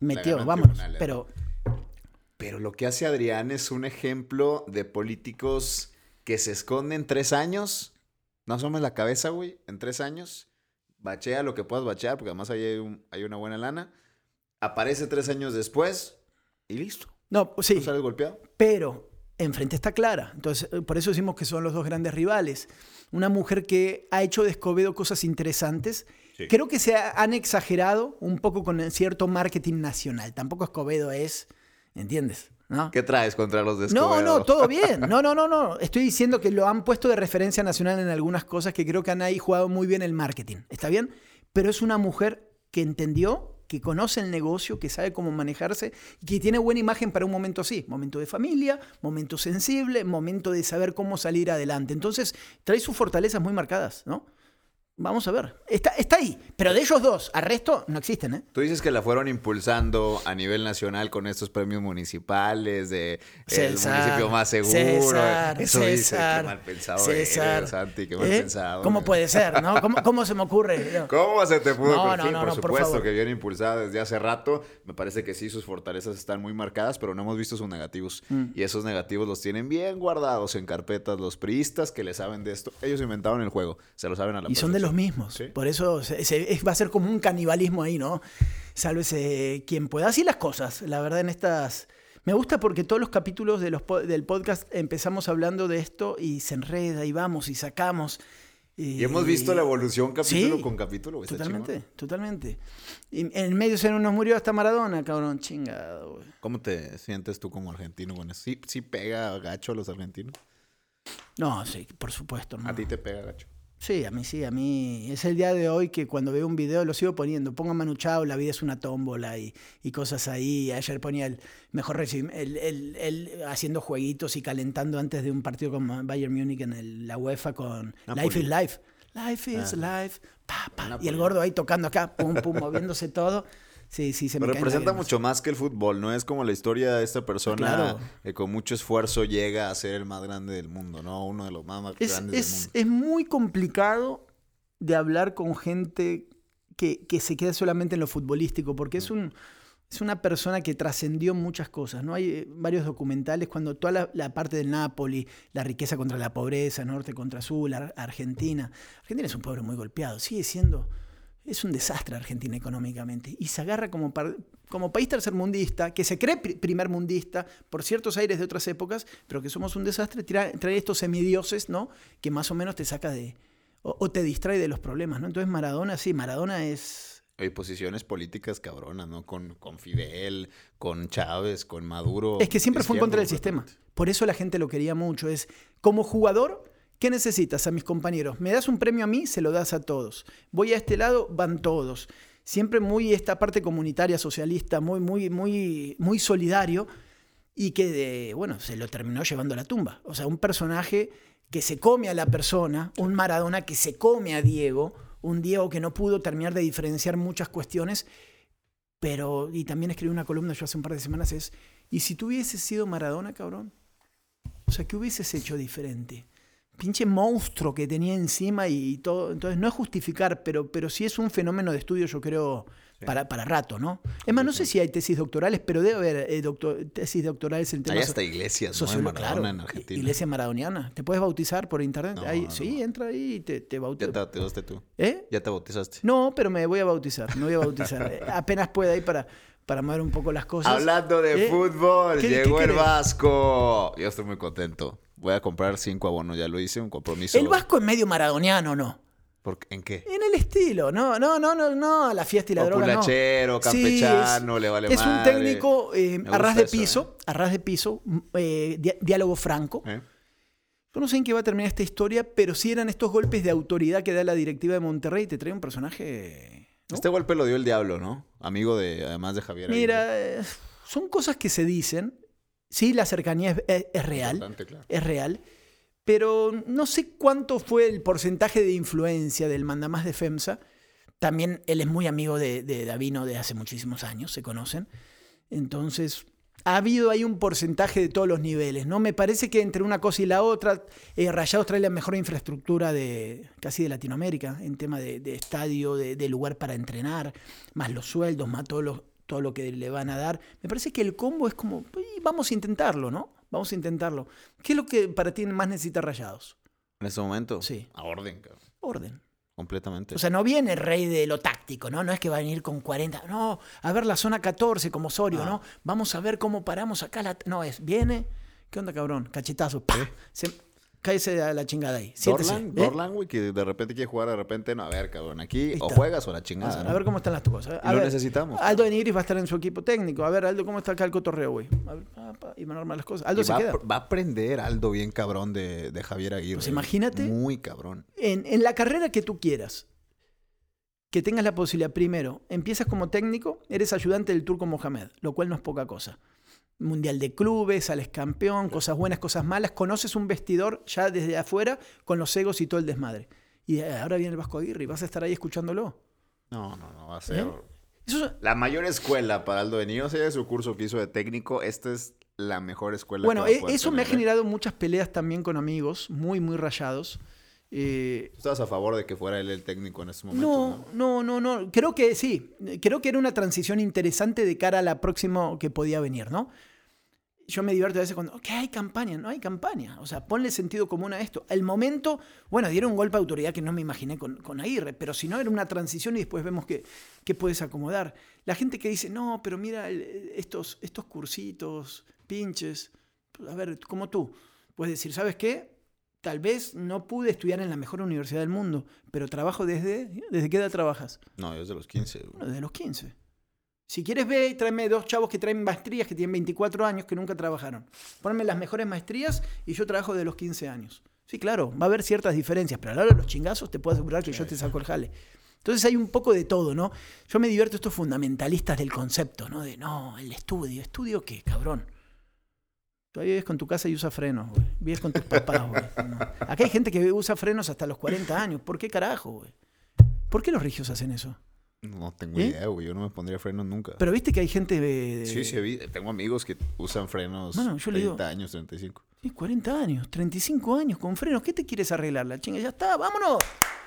Metió, vámonos. tribunales. Pero Pero lo que hace Adrián es un ejemplo de políticos que se esconden tres años. No asomes la cabeza, güey. En tres años. Bachea lo que puedas bachear, porque además ahí hay, un- hay una buena lana. Aparece tres años después y listo. no, sí. ¿No sales golpeado? Pero enfrente está Clara. Entonces, eh, por eso decimos que son los dos grandes rivales. Una mujer que ha hecho de Escobedo cosas interesantes. Sí. Creo que se ha- han exagerado un poco con cierto marketing nacional. Tampoco Escobedo es, ¿entiendes? ¿No? ¿Qué traes contra los de No, Escobedo? no, todo bien. No, no, no, no. Estoy diciendo que lo han puesto de referencia nacional en algunas cosas que creo que han ahí jugado muy bien el marketing. ¿Está bien? Pero es una mujer que entendió, que conoce el negocio, que sabe cómo manejarse y que tiene buena imagen para un momento así. Momento de familia, momento sensible, momento de saber cómo salir adelante. Entonces, trae sus fortalezas muy marcadas, ¿no? Vamos a ver. Está, está ahí. Pero de ellos dos, al resto no existen, ¿eh? Tú dices que la fueron impulsando a nivel nacional con estos premios municipales de el César, municipio más seguro. César, Eso dice, César, qué mal pensado César. eres, Santi, qué mal ¿Eh? pensado. ¿Cómo puede ser, no? ¿Cómo, cómo se me ocurre? ¿Cómo se te pudo No, por supuesto que viene impulsada desde hace rato. Me parece que sí, sus fortalezas están muy marcadas, pero no hemos visto sus negativos. Mm. Y esos negativos los tienen bien guardados en carpetas los priistas que le saben de esto. Ellos inventaron el juego, se lo saben a la Y son de los mismos. Sí. Por eso se- se- es- va a ser como un canibalismo ahí, ¿no? Sálvese quien pueda. Así las cosas, la verdad, en estas. Me gusta porque todos los capítulos de los del podcast empezamos hablando de esto y se enreda y vamos y sacamos. Y hemos visto la evolución capítulo Sí, con capítulo. Totalmente, chingón. totalmente. Y en medio se nos murió hasta Maradona, cabrón, chingado. ¿Cómo te sientes tú como argentino con eso? ¿Sí, sí pega gacho a los argentinos? No, sí, por supuesto. ¿A hermano. ti te pega gacho? Sí, a mí sí, a mí. Es el día de hoy que cuando veo un video lo sigo poniendo. Pongan Manu Chao, la vida es una tómbola y, y cosas ahí. Ayer ponía el mejor el, el- el haciendo jueguitos y calentando antes de un partido con Bayern Múnich en el- la UEFA con Napoli. Life is Life. Life is Ah. Life. Pa, pa. Y el gordo ahí tocando acá, pum, pum, moviéndose todo. Sí, sí, se me representa mucho más que el fútbol, ¿no? Es como la historia de esta persona Claro. que con mucho esfuerzo llega a ser el más grande del mundo, ¿no? Uno de los más, más Es, grandes del es- mundo. es muy complicado de hablar con gente que, que se queda solamente en lo futbolístico, porque es, un, es una persona que trascendió muchas cosas. ¿no? Hay eh, varios documentales cuando toda la, la parte del Napoli, la riqueza contra la pobreza, norte contra sur, Ar- Argentina. Argentina es un pueblo muy golpeado, sigue siendo... Es un desastre Argentina económicamente. Y se agarra como, como país tercermundista, que se cree pri- primer mundista por ciertos aires de otras épocas, pero que somos un desastre, trae estos semidioses, ¿no? Que más o menos te saca de. O, o te distrae de los problemas, ¿no? Entonces Maradona, sí, Maradona es. Hay posiciones políticas cabronas, ¿no? Con, con Fidel, con Chávez, con Maduro. Es que siempre fue en contra del sistema. Por eso la gente lo quería mucho. Es como jugador, ¿qué necesitas a mis compañeros? Me das un premio a mí, se lo das a todos. Voy a este lado, van todos. Siempre muy esta parte comunitaria, socialista, muy, muy, muy, muy solidario y que, eh, bueno, se lo terminó llevando a la tumba. O sea, un personaje que se come a la persona, un Maradona que se come a Diego, un Diego que no pudo terminar de diferenciar muchas cuestiones, pero, y también escribí una columna yo hace un par de semanas, es, ¿y si tú hubieses sido Maradona, cabrón? O sea, ¿qué hubieses hecho diferente? Pinche monstruo que tenía encima y todo. Entonces, no es justificar, pero, pero sí es un fenómeno de estudio, yo creo, para, para rato, ¿no? Es más, no sé si hay tesis doctorales, pero debe haber eh, doctor- tesis doctorales en Hay temas hasta iglesias, ¿no? Maradona claro, en Argentina. Iglesia maradoniana. ¿Te puedes bautizar por internet? No, Ahí- no, sí, entra ahí y te, te Ya bautizas. te bautizaste tú. ¿Eh? Ya te bautizaste. No, pero me voy a bautizar, me voy a bautizar. Eh, Apenas pueda ahí para, para mover un poco las cosas. Hablando de ¿Eh? fútbol, ¿Qué- llegó qué el? Vasco. Yo estoy muy contento. Voy a comprar cinco abonos, ya lo hice, un compromiso. El Vasco es medio maradoniano, ¿no? ¿Por- ¿En qué? En el estilo, no, no, no, no, no, la fiesta y la droga no. Populachero, Sí, campechano, le vale Es un técnico eh, Me a ras de ¿eh? piso, a ras de piso, eh, di- diálogo franco. ¿Eh? Yo no sé en qué va a terminar esta historia, pero sí eran estos golpes de autoridad que da la directiva de Monterrey y te trae un personaje. ¿no? Este golpe lo dio el diablo, ¿no? Amigo de, además de Javier. Mira, eh, son cosas que se dicen. Sí, la cercanía es, es- es real. Claro. es real. Pero no sé cuánto fue el porcentaje de influencia del mandamás de FEMSA. También él es muy amigo de, de Davino de hace muchísimos años, se conocen. Entonces, ha habido ahí un porcentaje de todos los niveles, ¿no? Me parece que entre una cosa y la otra, eh, Rayados trae la mejor infraestructura de casi de Latinoamérica en tema de, de estadio, de, de lugar para entrenar, más los sueldos, más todo lo, todo lo que le van a dar. Me parece que el combo es como, "Y vamos a intentarlo, ¿no? Vamos a intentarlo. ¿Qué es lo que para ti más necesita Rayados? En ese momento. Sí. A orden, cabrón. Orden. Completamente. O sea, no viene el rey de lo táctico, ¿no? No es que va a venir con 40. No, a ver la zona 14 como Osorio, Ah. ¿no? Vamos a ver cómo paramos acá. La... No, es, viene. ¿Qué onda, cabrón? Cachetazo. Se... Cállese a la chingada ahí. Siéntese. Dorlan, ¿eh? Dorlan, güey, que de repente quiere jugar, de repente no. A ver, cabrón, aquí o juegas o la chingada. ¿no? A ver cómo están las cosas. A Y lo ver, necesitamos. Aldo de Nigris va a estar en su equipo técnico. A ver, Aldo, ¿cómo está acá el cotorreo, güey? A ver, pa, pa, y van a armar las cosas. Aldo Y se va, queda. a, va a aprender Aldo bien cabrón de, de Javier Aguirre. Pues imagínate. Muy cabrón. En, en la carrera que tú quieras, que tengas la posibilidad, primero, empiezas como técnico, eres ayudante del Turco Mohamed, lo cual no es poca cosa. Mundial de clubes, sales campeón, cosas buenas, cosas malas, conoces un vestidor ya desde afuera con los egos y todo el desmadre. Y eh, ahora viene el Vasco Aguirre y vas a estar ahí escuchándolo. No, no, no, va a ser. ¿Eh? Eso La mayor escuela para Aldo de Niño, sea su curso que hizo de técnico, esta es la mejor escuela bueno, que va a poder eso me ha tener, ¿eh? generado muchas peleas también con amigos, muy, muy rayados. Eh, ¿Tú estabas a favor de que fuera él el técnico en ese momento? No, no, no, no. Creo que sí. Creo que era una transición interesante de cara a la próxima que podía venir, ¿no? Yo me divierto a veces cuando, ¿qué hay campaña? No hay campaña. O sea, ponle sentido común a esto. El momento, bueno, dieron un golpe de autoridad que no me imaginé con, con Aguirre, pero si no, era una transición y después vemos que, que puedes acomodar. La gente que dice, no, pero mira, estos, estos cursitos, pinches, a ver, como tú, puedes decir, ¿sabes qué? Tal vez no pude estudiar en la mejor universidad del mundo, pero trabajo desde... ¿Desde qué edad trabajas? No, desde los 15. güey. Bueno, desde los 15. Si quieres ve, tráeme dos chavos que traen maestrías que tienen 24 años que nunca trabajaron. Ponme las mejores maestrías y yo trabajo de los 15 años. Sí, claro, va a haber ciertas diferencias, pero a la hora de los chingazos te puedo asegurar que yo te saco el jale. Entonces hay un poco de todo, ¿no? Yo me divierto estos fundamentalistas del concepto, ¿no? De, no, el estudio. ¿Estudio qué, cabrón? Todavía vives con tu casa y usa frenos, güey. Vives con tus papás, güey. Acá hay gente que usa frenos hasta los 40 años. ¿Por qué carajo, güey? ¿Por qué los regios hacen eso? No tengo ¿Eh? idea, güey. Yo no me pondría frenos nunca. Pero viste que hay gente de... sí, sí, vi- tengo amigos que usan frenos Bueno, yo le 30 digo- años, 35. Sí, 40 años, 35 años con frenos. ¿Qué te quieres arreglar? La chinga, ya está, vámonos.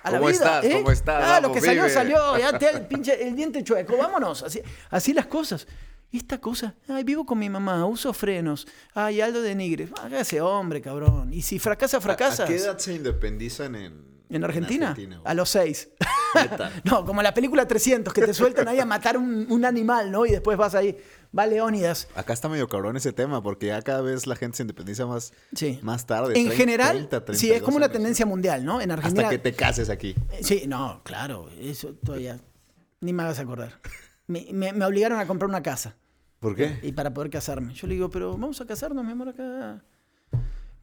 A la ¿Cómo vida, estás? ¿eh? ¿Cómo estás? Ah, lo que salió, vive. salió. Ya te el pinche el diente chueco, vámonos. Así, así las cosas. Esta cosa, ay, vivo con mi mamá, uso frenos. Ay, Aldo de Nigres. Hágase hombre, cabrón. Y si fracasa, fracasas. ¿A qué edad se independizan en, ¿En Argentina? a los seis. No, como la película 300, que te sueltan ahí a matar un, un animal, ¿no? Y después vas ahí, va Leónidas. Acá está medio cabrón ese tema, porque ya cada vez la gente se independiza más, Sí. más tarde. En 30, general, 30, sí, es 32 como una años. tendencia mundial, ¿no? En Argentina. Hasta que te cases aquí. Sí, no, claro, eso todavía. Ni me hagas acordar. Me, me- me obligaron a comprar una casa ¿Por qué? y para poder casarme. Yo le digo, pero vamos a casarnos, mi amor, acá.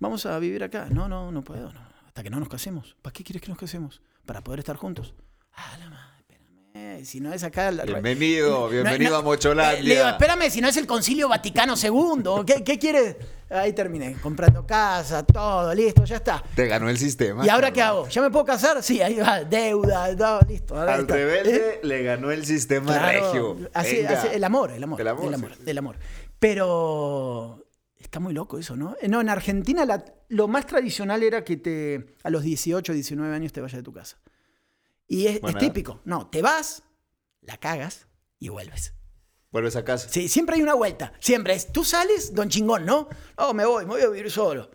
Vamos a vivir acá. No, no, no puedo. no. Hasta que no nos casemos. ¿Para qué quieres que nos casemos? Para poder estar juntos. Ah, la madre, espérame. Si no es acá. la- Bienvenido, bienvenido no, a Mocholandia. eh, le digo, espérame, si no es el Concilio Vaticano II. ¿Qué, qué quieres? Ahí terminé. Comprando casa, todo, listo, ya está. Te ganó el sistema. ¿Y ahora qué hago? ¿Ya me puedo casar? Sí, ahí va, deuda, todo, listo. ahora Al está. rebelde ¿Eh? le ganó el sistema Claro, regio. así- el amor, el amor. El amor, El amor, sí. el amor. Pero está muy loco eso, ¿no? Eh, No, en Argentina la- lo más tradicional era que te a los 18, 19 años te vayas de tu casa. Y es, típico. No, te vas, la cagas y vuelves. Vuelves a casa. Sí, siempre hay una vuelta. Siempre es, tú sales, don chingón, ¿no? No, me voy, me voy a vivir solo.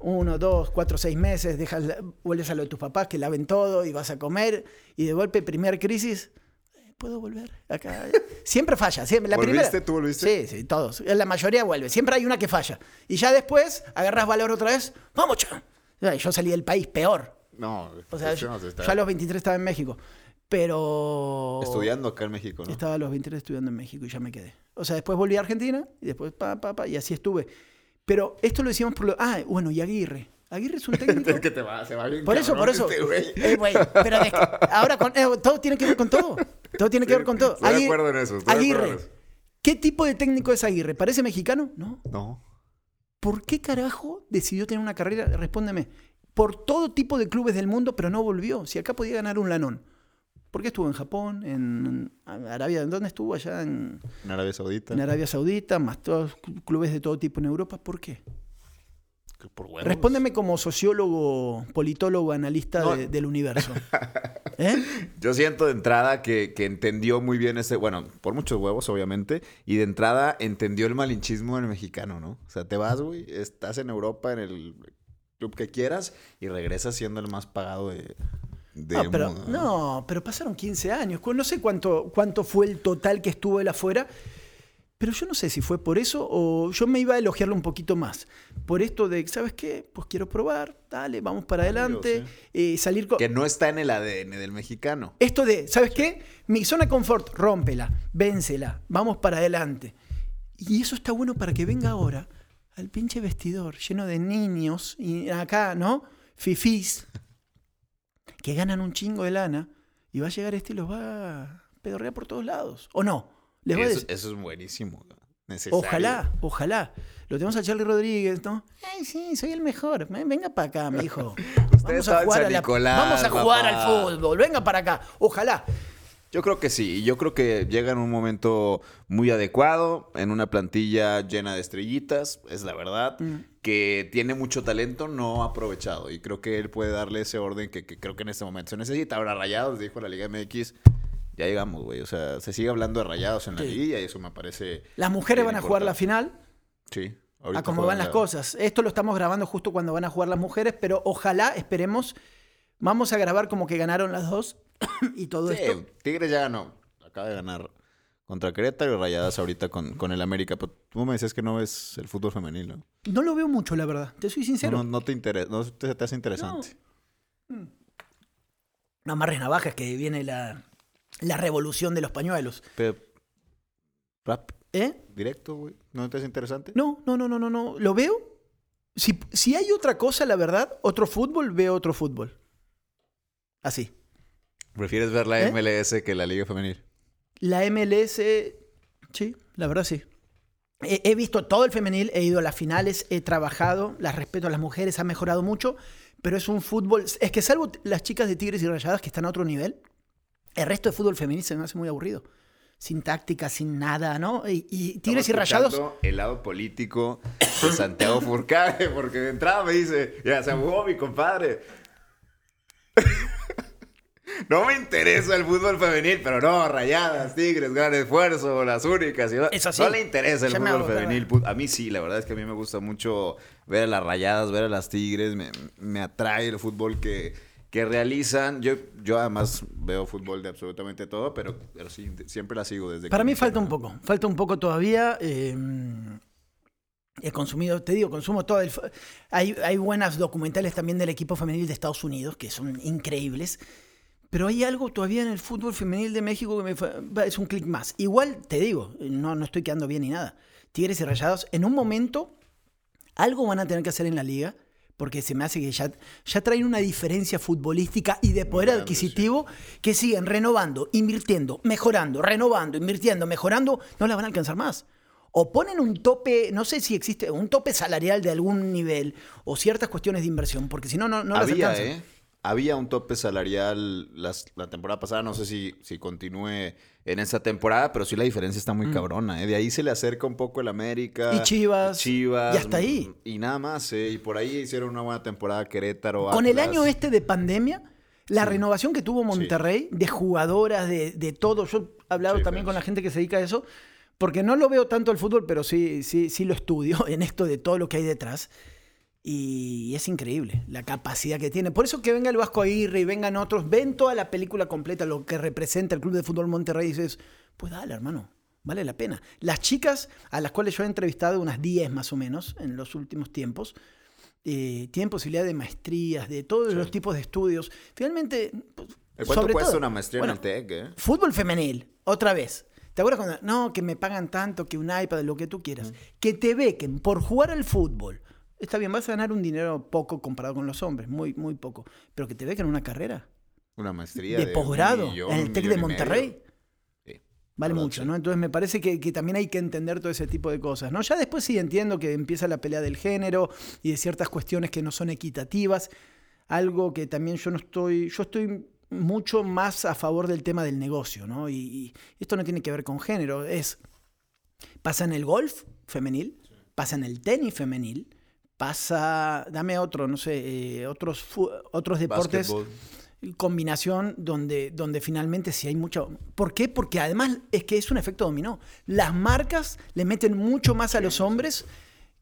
Uno, dos, cuatro, seis meses, dejas, vuelves a lo de tus papás que laven todo y vas a comer y de golpe, primer crisis, eh, ¿puedo volver? Acá. Siempre falla, siempre. La ¿Volviste? primera, ¿Tú volviste? Sí, sí, todos. La mayoría vuelve. Siempre hay una que falla. Y ya después agarras valor otra vez. ¡Vamos, chaval! Yo salí del país peor. No, O sea, yo, no yo a los 23 estaba en México. Pero. Estudiando acá en México, ¿no? Estaba a los 23 estudiando en México y ya me quedé. O sea, después volví a Argentina y después pa, pa, pa, y así estuve. Pero esto lo decíamos por lo... Ah, bueno, y Aguirre. Aguirre es un técnico... Es que te va, se va bien Por eso, por eso. este güey. Eh, güey, pero de- ahora con- eh, todo tiene que ver con todo. Todo tiene que Sí, ver con todo. estoy de Agui- acuerdo en eso, estoy de acuerdo Aguirre. en eso. ¿Qué tipo de técnico es Aguirre? ¿Parece mexicano? No. No. ¿Por qué carajo decidió tener una carrera? Respóndeme. Por todo tipo de clubes del mundo, pero no volvió. Si acá podía ganar un lanón. ¿Por qué estuvo en Japón, en Arabia? ¿En dónde estuvo? Allá en, En Arabia Saudita. en Arabia Saudita, más todos clubes de todo tipo en Europa. ¿Por qué? Por huevos. Respóndeme como sociólogo, politólogo, analista No. de- del universo. ¿Eh? Yo siento de entrada que, que entendió muy bien ese, bueno, por muchos huevos, obviamente, y de entrada entendió el malinchismo del mexicano, ¿no? O sea, te vas, güey, estás en Europa, en el club que quieras, y regresas siendo el más pagado de, del No, pero, no, pero pasaron 15 años. No sé cuánto, cuánto fue el total que estuvo él afuera. Pero yo no sé si fue por eso o yo me iba a elogiarlo un poquito más. Por esto de, ¿sabes qué? Pues quiero probar, dale, vamos para adelante. eh, salir con... Que no está en el ADN del mexicano. Esto de, ¿sabes qué? Mi zona de confort, rómpela, vénsela, vamos para adelante. Y eso está bueno para que venga ahora al pinche vestidor lleno de niños y acá, ¿no? Fifís, que ganan un chingo de lana y va a llegar este y los va a pedorrear por todos lados. ¿O no? Les va a Eso, eso es buenísimo. Necesario. Ojalá, ojalá. Lo tenemos a Charlie Rodríguez, ¿no? Ay, sí, soy el mejor. Ven- Venga para acá, mi hijo. San a la- Nicolás, vamos a jugar papá. al fútbol. Venga para acá. Ojalá. Yo creo que sí, yo creo que llega en un momento muy adecuado, en una plantilla llena de estrellitas, es la verdad, Mm. que tiene mucho talento no aprovechado, y creo que él puede darle ese orden que, que creo que en este momento se necesita. Ahora, Rayados, dijo la Liga MX, ya llegamos, güey, o sea, se sigue hablando de Rayados en la Sí. liga, y eso me parece... Las mujeres van a jugar la final. Sí. A ahorita cómo juegan van las la- cosas. Esto lo estamos grabando justo cuando van a jugar las mujeres, pero ojalá, esperemos. Vamos a grabar como que ganaron las dos y todo Sí, esto. Tigres ya ganó, acaba de ganar contra Querétaro y Rayadas ahorita con, con el América, pero tú me decías que no ves el fútbol femenil, ¿no? No lo veo mucho, la verdad. Te soy sincero. no, no te interesa, no te, te hace interesante. No amarres navajas que viene la, la revolución de los pañuelos. Pero, rap, ¿Eh? directo, güey. ¿No te es interesante? No, no, no, no, no, no. ¿Lo veo? Si, si hay otra cosa, la verdad, otro fútbol, veo otro fútbol. Así. ¿Prefieres ver la ¿Eh? MLS que la Liga Femenil? La MLS, sí, la verdad sí. He, he visto todo el femenil, he ido a las finales, he trabajado, las respeto a las mujeres, ha mejorado mucho, pero es un fútbol. Es que salvo las chicas de Tigres y Rayadas que están a otro nivel, El resto de fútbol femenil se me hace muy aburrido. Sin táctica, sin nada, ¿no? Y, y Tigres y Rayados. El lado político de Santiago Furcade, porque de entrada me dice, ya se jugó mi compadre. No me interesa el fútbol femenil, pero no, rayadas, tigres, gran esfuerzo, las únicas. y no, no le interesa el Ya fútbol femenil. A mí sí, la verdad es que a mí me gusta mucho ver a las rayadas, ver a las tigres. Me, me atrae el fútbol que, que realizan. Yo, yo además veo fútbol de absolutamente todo, pero, pero sí, siempre la sigo desde Para que mí falta un poco, falta un poco todavía. eh, he consumido, te digo, consumo todo el... Hay, hay buenas documentales también del equipo femenil de Estados Unidos que son increíbles. Pero hay algo todavía en el fútbol femenil de México que me es un clic más. Igual, te digo, no, no estoy quedando bien ni nada. Tigres y Rayados, en un momento, algo van a tener que hacer en la liga, porque se me hace que ya, ya traen una diferencia futbolística y de poder grande, adquisitivo que siguen renovando, invirtiendo, mejorando, renovando, invirtiendo, mejorando, no la van a alcanzar más. O ponen un tope, no sé si existe, un tope salarial de algún nivel o ciertas cuestiones de inversión, porque si no, no, no las alcanzan. ¿eh? Había un tope salarial las- la temporada pasada. No sé si, si continúe en esta temporada, pero sí la diferencia está muy cabrona. ¿eh? De ahí se le acerca un poco el América. Mm. Y Chivas, Chivas. y hasta ahí. Y nada más, ¿eh? Y por ahí hicieron una buena temporada Querétaro. Con el año este de pandemia, la Sí. renovación que tuvo Monterrey, de jugadoras, de, de todo, yo he hablado Sí, también con la gente que se dedica a eso, porque no lo veo tanto el fútbol, pero sí, sí, sí lo estudio en esto de todo lo que hay detrás. Y es increíble la capacidad que tiene. Por eso que venga el Vasco Aguirre y vengan otros, ven toda la película completa, lo que representa el Club de Fútbol Monterrey, y dices, pues dale, hermano, vale la pena. Las chicas a las cuales yo he entrevistado, unas 10 más o menos, en los últimos tiempos, eh, tienen posibilidad de maestrías, de todos los tipos de estudios. Finalmente, pues, ¿El cuánto sobre cuesta todo- una maestría bueno, en el TEC, eh? Fútbol femenil, otra vez. ¿Te acuerdas cuando.? No, que me pagan tanto, que un iPad, lo que tú quieras. Que te bequen por jugar al fútbol. Está bien, vas a ganar un dinero poco comparado con los hombres, muy, muy poco. Pero que te bequen una carrera Una maestría de posgrado en el TEC de. Monterrey. Sí, Vale mucho. ¿no? Entonces me parece que, que también hay que entender todo ese tipo de cosas, ¿no? Ya después sí entiendo que empieza la pelea del género y de ciertas cuestiones que no son equitativas. Algo que también yo no estoy. Yo estoy mucho más a favor del tema del negocio, ¿no? Y, y esto no tiene que ver con género. Es. Pasa en el golf femenil, pasa en el tenis femenil, pasa. Dame otro, no sé, eh, otros, otros deportes combinación donde, donde finalmente sí hay mucho... ¿Por qué? Porque además es que es un efecto dominó. Las marcas le meten mucho más a los hombres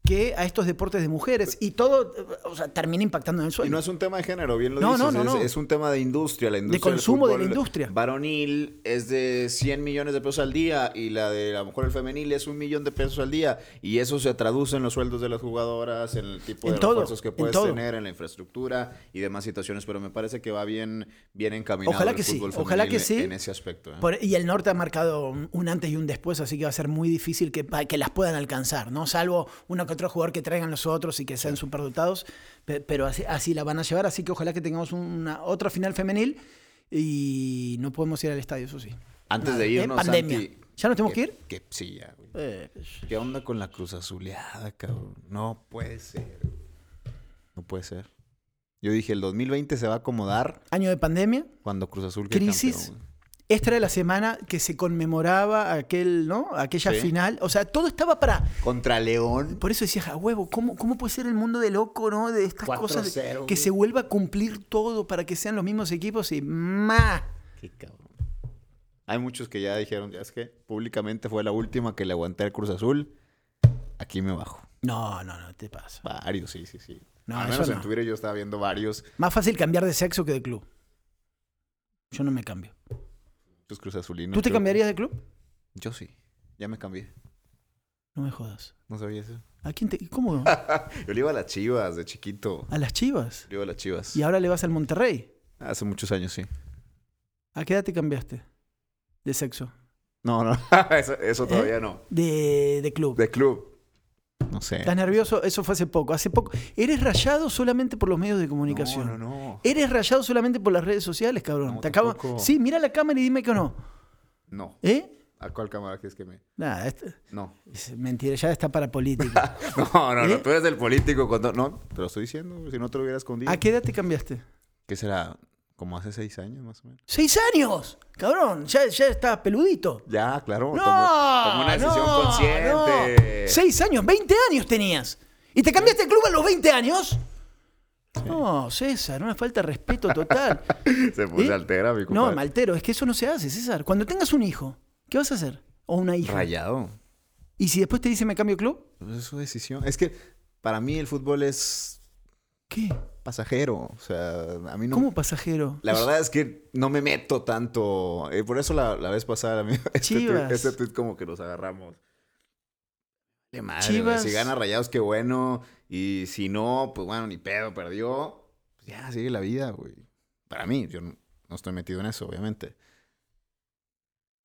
que a estos deportes de mujeres y todo, o sea, termina impactando en el Y sueldo. no es un tema de género, bien lo No, dices. no, no, es, no. es un tema de industria. La industria del consumo de la industria. Varonil es de 100 millones de pesos al día y la de a lo mejor el femenil es un millón de pesos al día. Y eso se traduce en los sueldos de las jugadoras, en el tipo En de todo, refuerzos que en puedes todo. tener, en la infraestructura y demás situaciones. Pero me parece que va bien, bien encaminado Ojalá el que sí, fútbol ojalá femenil que sí. En ese aspecto. ¿eh? Por- y el norte ha marcado un- un antes y un después, así que va a ser muy difícil que, que las puedan alcanzar, ¿no? Salvo que otro jugador que traigan los otros y que sean superdotados, pe- pero así, así la van a llevar, así que ojalá que tengamos una otra final femenil y no podemos ir al estadio, eso sí. Antes Nada, de ¿eh? irnos, Pandemia. Santi, ¿Ya nos tenemos que ir? Que, sí, ya, güey. Eh, ¿Qué onda con la cruz azuleada, cabrón? No puede ser. No puede ser. Yo dije, el 2020 se va a acomodar año de pandemia, cuando Cruz Azul crisis. campeón. Esta era la semana que se conmemoraba aquel, ¿no? Aquella Sí. final. O sea, todo estaba para. Contra León. Por eso decías, a huevo, ¿cómo, ¿cómo puede ser el mundo de loco, ¿no? De estas 4-0, cosas. de- que se vuelva a cumplir todo para que sean los mismos equipos y ¡ma! Qué cabrón. Hay muchos que ya dijeron, ya es que públicamente fue la última que le aguanté al Cruz Azul. Aquí me bajo. No, no, no, te pasa. Varios, sí, sí, sí. No, Al eso menos en no. Twitter yo estaba viendo varios. Más fácil cambiar de sexo que de club. Yo no me cambio. Muchos Cruz Azulinos. ¿Tú te cambiarías de club? Yo sí. Ya me cambié. No me jodas. No sabía eso. ¿A quién te.? ¿Cómo? Yo le iba a las chivas de chiquito. A las chivas. Le iba a las chivas. Y ahora le vas al Monterrey. Hace muchos años, sí. ¿A qué edad te cambiaste? De sexo. No, no. eso, eso todavía no. De, de club. De club. No sé. ¿Estás nervioso? Eso fue hace poco. Hace poco. Eres rayado solamente por los medios de comunicación. No, no, no. Eres rayado solamente por las redes sociales, cabrón. No, Te acabo... Sí, mira la cámara y dime que no. No. ¿Eh? ¿A cuál cámara quieres que me.? Nada, esto- No. es mentira, ya está para política. No, no, ¿Eh? no. Tú eres el político cuando. No, te lo estoy diciendo. Si no te lo hubiera escondido. ¿A qué edad te cambiaste? ¿Qué será? Como hace seis años más o menos. ¡Seis años! Cabrón, ya, ya está peludito. Ya, claro. No, como, como una decisión no, consciente. Seis años, 20 años tenías. ¿Y te cambiaste de club a los 20 años? No, César, una falta de respeto total. Se puso ¿Eh? altera, mi No, maltero, es que eso no se hace, César. Cuando tengas un hijo, ¿qué vas a hacer? O una hija. Rayado. ¿Y si después te dice me cambio de club? Pues es su decisión. Es que para mí el fútbol es ¿Qué? pasajero. O sea, a mí no. ¿Cómo pasajero? La verdad es que no me meto tanto. Eh, por eso la, la vez pasada, amigo, este, tuit- este tuit como que nos agarramos. De madre, Chivas. Si gana Rayados, qué bueno. Y si no, pues bueno, ni pedo, perdió. Pues ya, sigue la vida, güey. Para mí, yo no, no estoy metido en eso, obviamente.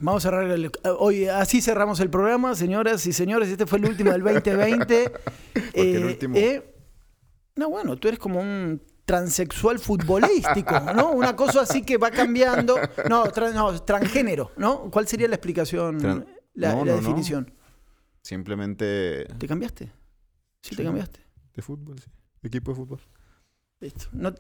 Vamos a cerrar el, hoy. Así cerramos el programa, señoras y señores. Este fue el último del 2020. qué el último? no, bueno, tú eres como un transexual futbolístico, ¿no? Una cosa así que va cambiando. No, tra- no, transgénero, ¿no? ¿Cuál sería la explicación, Tran- la, No, la no, no. definición? Simplemente ¿Te cambiaste? Sí, te cambiaste. de fútbol, sí. Equipo de fútbol. Listo. No-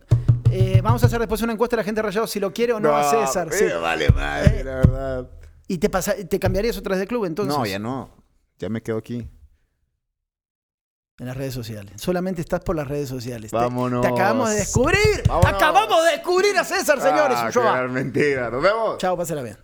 eh, vamos a hacer después una encuesta a la gente rayado si lo quiere o no, a César. sí. Vale, madre, Eh, la verdad. ¿Y te, pasa, te cambiarías otra vez de club entonces? No, ya no. Ya me quedo aquí. En las redes sociales. Solamente estás por las redes sociales. Vámonos. Te, acabamos de descubrir. Vámonos. Acabamos de descubrir a César, señores. Ah, qué mentira. Nos vemos. Chao, pásala bien.